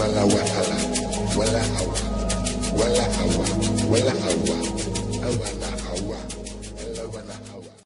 wala wahala wala hawa. Wala hawa wala hawa. Wala hawa wala hawa.